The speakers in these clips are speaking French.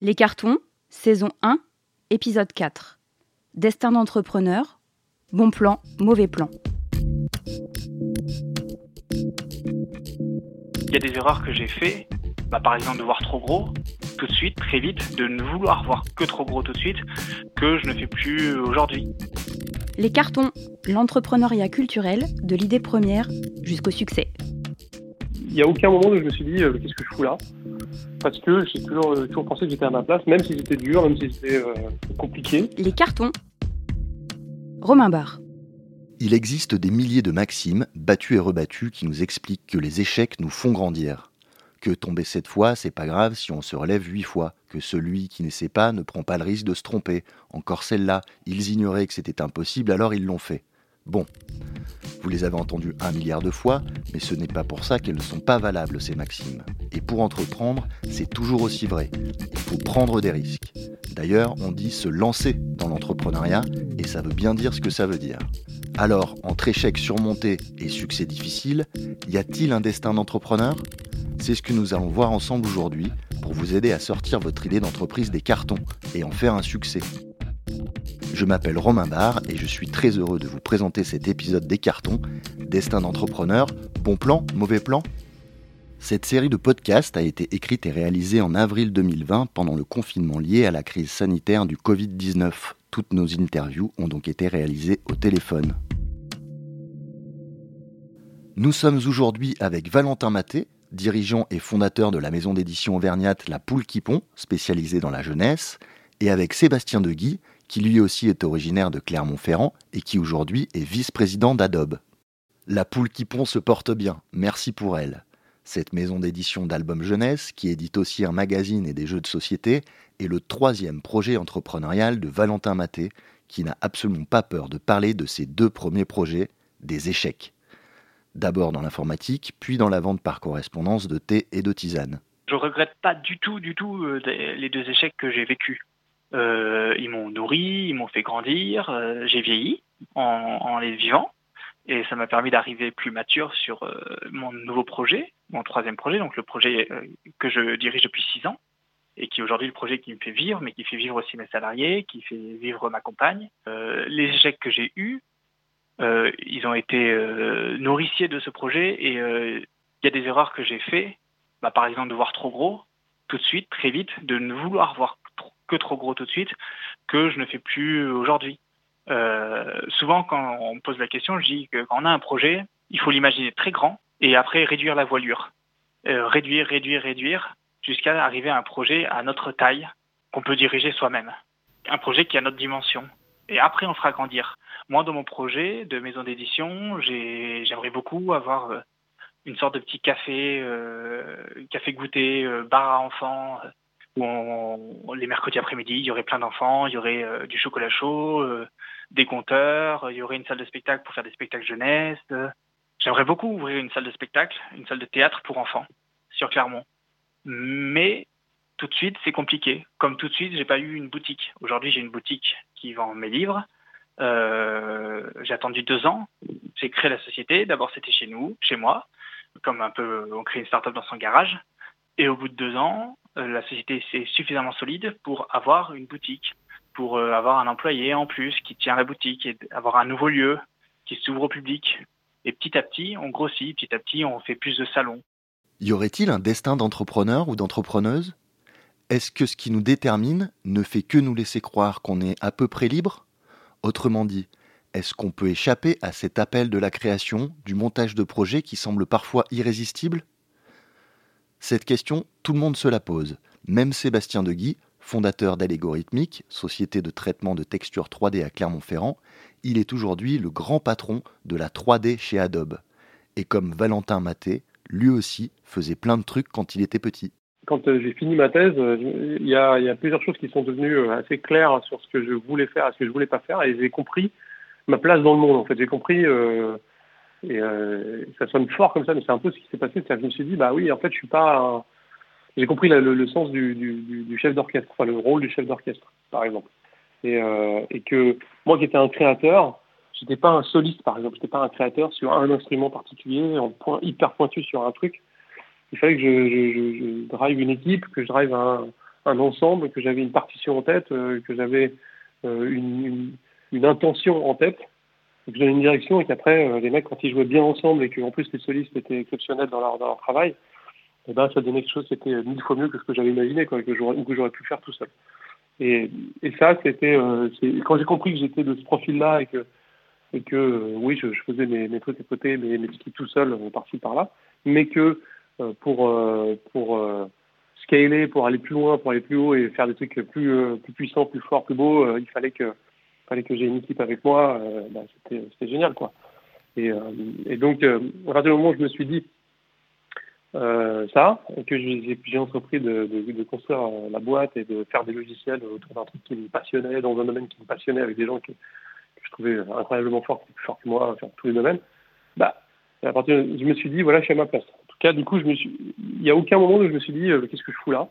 Les cartons, saison 1, épisode 4. Destin d'entrepreneur, bon plan, mauvais plan. Il y a des erreurs que j'ai fait, bah, par exemple de voir trop gros tout de suite, très vite, de ne vouloir voir que trop gros tout de suite, que je ne fais plus aujourd'hui. Les cartons, l'entrepreneuriat culturel, de l'idée première jusqu'au succès. Il n'y a aucun moment où je me suis dit euh, qu'est-ce que je fous là? Parce que j'ai toujours, euh, toujours pensé que j'étais à ma place, même si c'était dur, même si c'était euh, compliqué. Les cartons. Romain Barre. Il existe des milliers de maximes, battues et rebattues, qui nous expliquent que les échecs nous font grandir. Que tomber sept fois, c'est pas grave si on se relève huit fois. Que celui qui n'essaie pas ne prend pas le risque de se tromper. Encore celle-là, ils ignoraient que c'était impossible, alors ils l'ont fait. Bon, vous les avez entendues un milliard de fois, mais ce n'est pas pour ça qu'elles ne sont pas valables, ces maximes. Et pour entreprendre, c'est toujours aussi vrai. Il faut prendre des risques. D'ailleurs, on dit se lancer dans l'entrepreneuriat, et ça veut bien dire ce que ça veut dire. Alors, entre échecs surmontés et succès difficiles, y a-t-il un destin d'entrepreneur? C'est ce que nous allons voir ensemble aujourd'hui pour vous aider à sortir votre idée d'entreprise des cartons et en faire un succès. Je m'appelle Romain Barre et je suis très heureux de vous présenter cet épisode des cartons, Destin d'entrepreneur, bon plan, mauvais plan Cette série de podcasts a été écrite et réalisée en avril 2020 pendant le confinement lié à la crise sanitaire du Covid-19. Toutes nos interviews ont donc été réalisées au téléphone. Nous sommes aujourd'hui avec Valentin Maté, dirigeant et fondateur de la maison d'édition auvergnate La Poule qui Pond, spécialisée dans la jeunesse, et avec Sébastien Deguy, qui lui aussi est originaire de Clermont-Ferrand et qui aujourd'hui est vice-président d'Adobe. La poule qui pond se porte bien, merci pour elle. Cette maison d'édition d'albums jeunesse, qui édite aussi un magazine et des jeux de société, est le troisième projet entrepreneurial de Valentin Maté, qui n'a absolument pas peur de parler de ses deux premiers projets, des échecs. D'abord dans l'informatique, puis dans la vente par correspondance de thé et de tisane. Je regrette pas du tout, du tout euh, les deux échecs que j'ai vécus. Euh, ils m'ont nourri, ils m'ont fait grandir, euh, j'ai vieilli en, les vivant et ça m'a permis d'arriver plus mature sur euh, mon nouveau projet, mon troisième projet, donc le projet que je dirige depuis six ans et qui est aujourd'hui le projet qui me fait vivre, mais qui fait vivre aussi mes salariés, qui fait vivre ma compagne. Les échecs que j'ai eus, ils ont été nourriciers de ce projet et il y a des erreurs que j'ai fait, bah, par exemple de voir trop gros tout de suite, très vite, de ne vouloir voir que trop gros tout de suite, que je ne fais plus aujourd'hui. Euh, souvent, quand on me pose la question, je dis que quand on a un projet, il faut l'imaginer très grand et après réduire la voilure. Euh, réduire, réduire, réduire, jusqu'à arriver à un projet à notre taille qu'on peut diriger soi-même. Un projet qui a notre dimension. Et après, on fera grandir. Moi, dans mon projet de maison d'édition, j'aimerais beaucoup avoir euh, une sorte de petit café, café goûter, bar à enfants, où les mercredis après-midi, il y aurait plein d'enfants, il y aurait euh, du chocolat chaud, euh, des compteurs, il y aurait une salle de spectacle pour faire des spectacles jeunesse. J'aimerais beaucoup ouvrir une salle de spectacle, une salle de théâtre pour enfants sur Clermont. Mais tout de suite, c'est compliqué. Comme tout de suite, j'ai pas eu une boutique. Aujourd'hui, j'ai une boutique qui vend mes livres. Euh, j'ai attendu deux ans. J'ai créé la société. D'abord, c'était chez nous, chez moi, comme un peu, on crée une start-up dans son garage. Et au bout de deux ans, la société est suffisamment solide pour avoir une boutique, pour euh, avoir un employé en plus qui tient la boutique et avoir un nouveau lieu qui s'ouvre au public. Et petit à petit, on grossit, petit à petit, on fait plus de salons. Y aurait-il un destin d'entrepreneur ou d'entrepreneuse? Est-ce que ce qui nous détermine ne fait que nous laisser croire qu'on est à peu près libre? Autrement dit, est-ce qu'on peut échapper à cet appel de la création, du montage de projets qui semble parfois irrésistible cette question, tout le monde se la pose, même Sébastien Deguy, fondateur d'Allégorithmique, société de traitement de textures 3D à Clermont-Ferrand, il est aujourd'hui le grand patron de la 3D chez Adobe. Et comme Valentin Maté, lui aussi faisait plein de trucs quand il était petit. Quand euh, j'ai fini ma thèse, euh, il y, a, plusieurs choses qui sont devenues euh, assez claires sur ce que je voulais faire et ce que je voulais pas faire, et j'ai compris ma place dans le monde. En fait, j'ai compris et euh, ça sonne fort comme ça, mais c'est un peu ce qui s'est passé. Je me suis dit, bah oui, en fait, je suis pas. J'ai compris le, sens du, chef d'orchestre, enfin le rôle du chef d'orchestre, par exemple. Et, euh, et, que moi qui étais un créateur, j'étais pas un soliste, par exemple. J'étais pas un créateur sur un instrument particulier, hyper pointu sur un truc. Il fallait que je, drive une équipe, que je drive un, un ensemble, que j'avais une partition en tête, que j'avais une, une, intention en tête, que j'avais une direction et qu'après, les mecs, quand ils jouaient bien ensemble et qu'en plus les solistes étaient exceptionnels dans leur, dans leur travail, et eh ben, ça donnait quelque chose qui était mille fois mieux que ce que j'avais imaginé, quoi, que ou que j'aurais pu faire tout seul. Et, et ça, c'était quand j'ai compris que j'étais de ce profil-là et que et que euh, oui, je, je, faisais mes, mes trucs à côté, mes, mes skis tout seul, euh, par-ci par-là, mais que euh, pour pour scaler, pour aller plus loin, pour aller plus haut et faire des trucs plus plus puissants, plus forts, plus beaux, il fallait que fallait que j'ai une équipe avec moi. Bah, c'était génial quoi. Et, et donc à partir du moment où je me suis dit ça, et que j'ai entrepris de, construire la boîte et de faire des logiciels autour d'un truc qui me passionnait, dans un domaine qui me passionnait, avec des gens qui, je trouvais incroyablement fort, plus fort que moi sur tous les domaines, bah, à partir je me suis dit, voilà, je suis à ma place. En tout cas, du coup, il n'y a aucun moment où je me suis dit, euh, qu'est-ce que je fous là?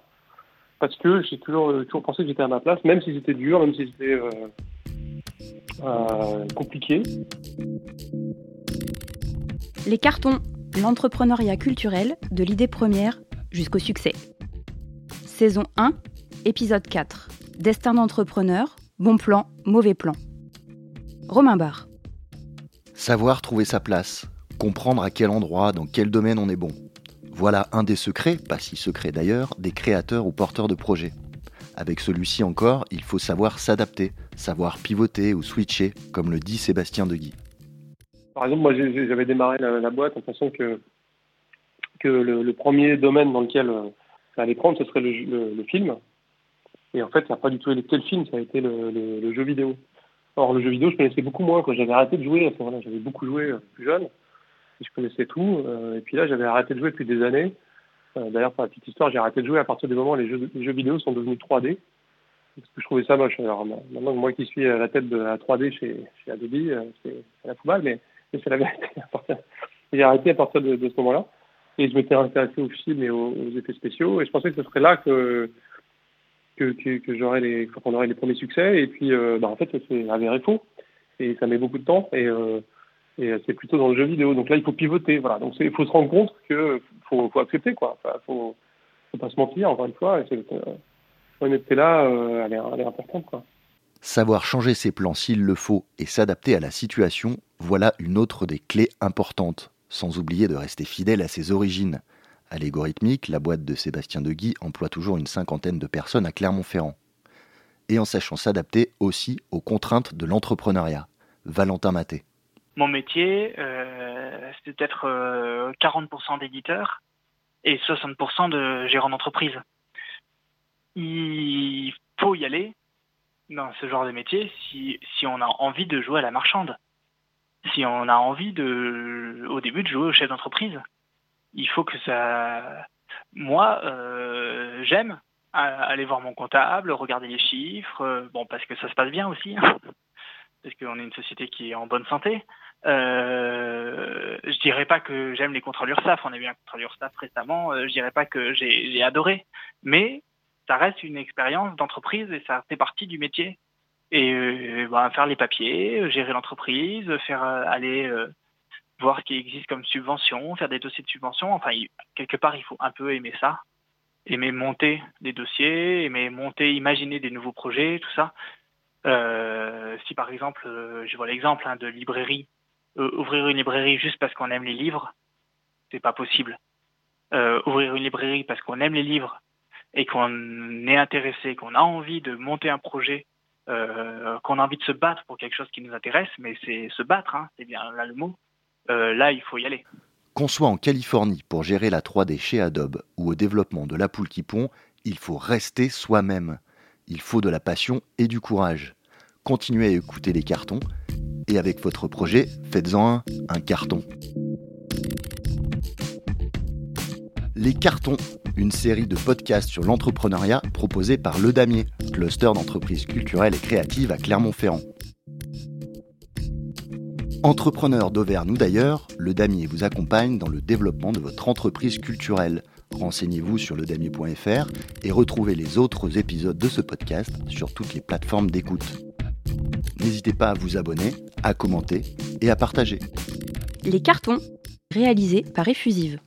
Parce que j'ai toujours, euh, toujours pensé que j'étais à ma place, même si c'était dur, même si c'était euh, compliqué. Les cartons, l'entrepreneuriat culturel, de l'idée première jusqu'au succès. Saison 1, épisode 4. Destin d'entrepreneur, bon plan, mauvais plan. Romain Barre. Savoir trouver sa place, comprendre à quel endroit, dans quel domaine on est bon. Voilà un des secrets, pas si secret d'ailleurs, des créateurs ou porteurs de projets. Avec celui-ci encore, il faut savoir s'adapter, savoir pivoter ou switcher, comme le dit Sébastien Deguy. Par exemple, moi j'avais démarré la, boîte en pensant que, que le, premier domaine dans lequel euh, ça allait prendre, ce serait le, film. Et en fait, ça n'a pas du tout été le film, ça a été le jeu vidéo. Or, le jeu vidéo, je connaissais beaucoup moins. J'avais arrêté de jouer, j'avais beaucoup joué euh, plus jeune. Je connaissais tout. Euh, et puis là, j'avais arrêté de jouer depuis des années. D'ailleurs, pour la petite histoire, j'ai arrêté de jouer à partir du moment où les jeux vidéo sont devenus 3D. Parce que je trouvais ça moche. Alors, maintenant, moi qui suis à la tête de la 3D chez, chez Adobe, c'est la football, mais, mais c'est la vérité. j'ai arrêté à partir de, ce moment-là. Et je m'étais intéressé aux films et aux, effets spéciaux. Et je pensais que ce serait là que, que, que, que j'aurais les, qu'on aurait les premiers succès. Et puis, euh, bah, en fait, c'est avéré faux. Et ça met beaucoup de temps. Et, euh, et c'est plutôt dans le jeu vidéo. Donc là, il faut pivoter. Voilà. Donc il faut se rendre compte que faut, accepter, quoi. Enfin, faut, faut pas se mentir, encore une fois. L'honnêteté là, euh, elle, est, elle est importante, quoi. Savoir changer ses plans s'il le faut et s'adapter à la situation, voilà une autre des clés importantes, sans oublier de rester fidèle à ses origines. À la boîte de Sébastien Deguy emploie toujours une cinquantaine de personnes à Clermont-Ferrand. Et en sachant s'adapter aussi aux contraintes de l'entrepreneuriat. Valentin Maté. Mon métier, euh, c'est peut-être 40% euh, d'éditeur et 60% de gérant d'entreprise. Il faut y aller dans ce genre de métier si, on a envie de jouer à la marchande. Si on a envie de, au début de jouer au chef d'entreprise il faut que ça. Moi, euh, j'aime aller voir mon comptable, regarder les chiffres, euh, bon parce que ça se passe bien aussi, hein, parce qu'on est une société qui est en bonne santé. Euh, je dirais pas que j'aime les contrôles URSAF, on a eu un contrôle URSAF récemment, je dirais pas que j'ai adoré, mais ça reste une expérience d'entreprise et ça fait partie du métier. Et bah, faire les papiers, gérer l'entreprise, faire aller voir ce qui existe comme subvention, faire des dossiers de subvention. Enfin, quelque part, il faut un peu aimer ça, aimer monter des dossiers, aimer monter, imaginer des nouveaux projets, tout ça. Euh, si par exemple, euh, je vois l'exemple hein, de librairie, euh, ouvrir une librairie juste parce qu'on aime les livres, c'est pas possible. ouvrir une librairie parce qu'on aime les livres et qu'on est intéressé, qu'on a envie de monter un projet, qu'on a envie de se battre pour quelque chose qui nous intéresse, mais c'est se battre, hein, c'est bien là le mot. Euh, là, il faut y aller. Qu'on soit en Californie pour gérer la 3D chez Adobe ou au développement de la poule qui pond, il faut rester soi-même. Il faut de la passion et du courage. Continuez à écouter les cartons et avec votre projet, faites-en un carton. Les cartons, une série de podcasts sur l'entrepreneuriat proposée par Le Damier, cluster d'entreprises culturelles et créatives à Clermont-Ferrand. Entrepreneur d'Auvergne ou d'ailleurs, le Damier vous accompagne dans le développement de votre entreprise culturelle. Renseignez-vous sur ledamier.fr et retrouvez les autres épisodes de ce podcast sur toutes les plateformes d'écoute. N'hésitez pas à vous abonner, à commenter et à partager. Les cartons, réalisés par Effusive.